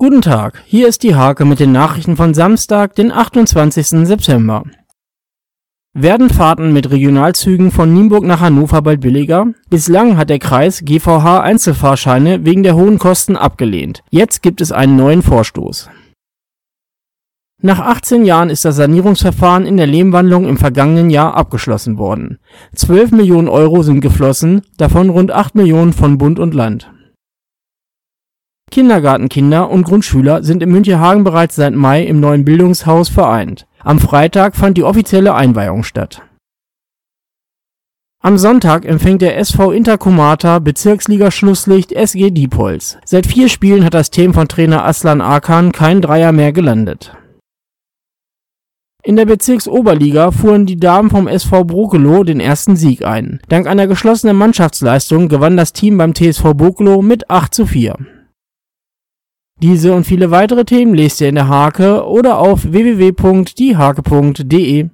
Guten Tag, hier ist die Hake mit den Nachrichten von Samstag, den 28. September. Werden Fahrten mit Regionalzügen von Nienburg nach Hannover bald billiger? Bislang hat der Kreis GVH Einzelfahrscheine wegen der hohen Kosten abgelehnt. Jetzt gibt es einen neuen Vorstoß. Nach 18 Jahren ist das Sanierungsverfahren in der Lehmwandlung im vergangenen Jahr abgeschlossen worden. 12 Millionen Euro sind geflossen, davon rund 8 Millionen von Bund und Land. Kindergartenkinder und Grundschüler sind in Münchehagen bereits seit Mai im neuen Bildungshaus vereint. Am Freitag fand die offizielle Einweihung statt. Am Sonntag empfängt der SV Intercomata Bezirksliga-Schlusslicht SG Diepholz. Seit vier Spielen hat das Team von Trainer Aslan Akan kein Dreier mehr gelandet. In der Bezirksoberliga fuhren die Damen vom SV Brokelow den ersten Sieg ein. Dank einer geschlossenen Mannschaftsleistung gewann das Team beim TSV Brokelow mit 8 zu 4. Diese und viele weitere Themen lest ihr in der Hake oder auf www.diehake.de